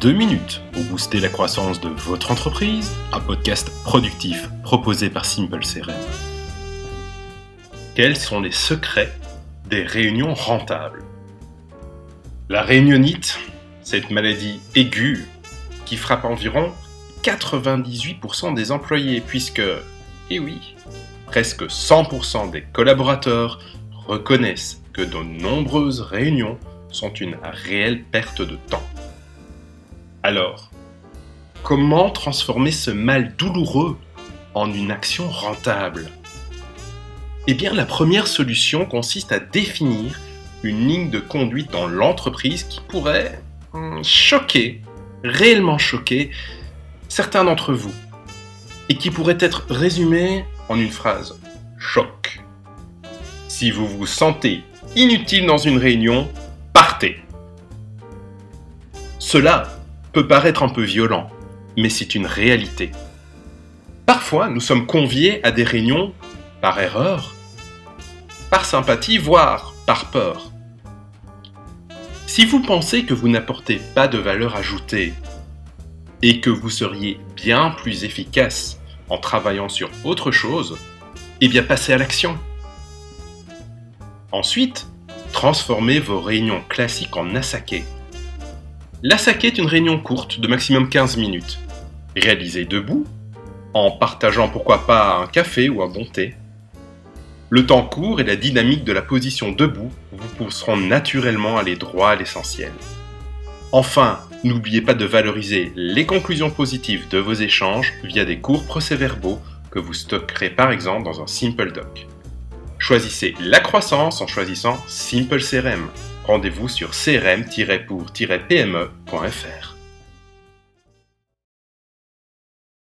2 minutes pour booster la croissance de votre entreprise, un podcast productif proposé par Simple CRM. Quels sont les secrets des réunions rentables? La réunionite, cette maladie aiguë qui frappe environ 98% des employés puisque, eh oui, presque 100% des collaborateurs reconnaissent que de nombreuses réunions sont une réelle perte de temps. Alors, comment transformer ce mal douloureux en une action rentable? Eh bien, la première solution consiste à définir une ligne de conduite dans l'entreprise qui pourrait hmm, choquer, réellement choquer, certains d'entre vous, et qui pourrait être résumée en une phrase. Choc. Si vous vous sentez inutile dans une réunion, partez. Cela peut paraître un peu violent, mais c'est une réalité. Parfois, nous sommes conviés à des réunions par erreur, par sympathie, voire par peur. Si vous pensez que vous n'apportez pas de valeur ajoutée et que vous seriez bien plus efficace en travaillant sur autre chose, eh bien passez à l'action. Ensuite, transformez vos réunions classiques en asake. L'asake est une réunion courte de maximum 15 minutes, réalisée debout, en partageant pourquoi pas un café ou un bon thé. Le temps court et la dynamique de la position debout vous pousseront naturellement à aller droit à l'essentiel. Enfin, n'oubliez pas de valoriser les conclusions positives de vos échanges via des courts procès-verbaux que vous stockerez par exemple dans un Simple Doc. Choisissez la croissance en choisissant Simple CRM. Rendez-vous sur crm-pour-pme.fr.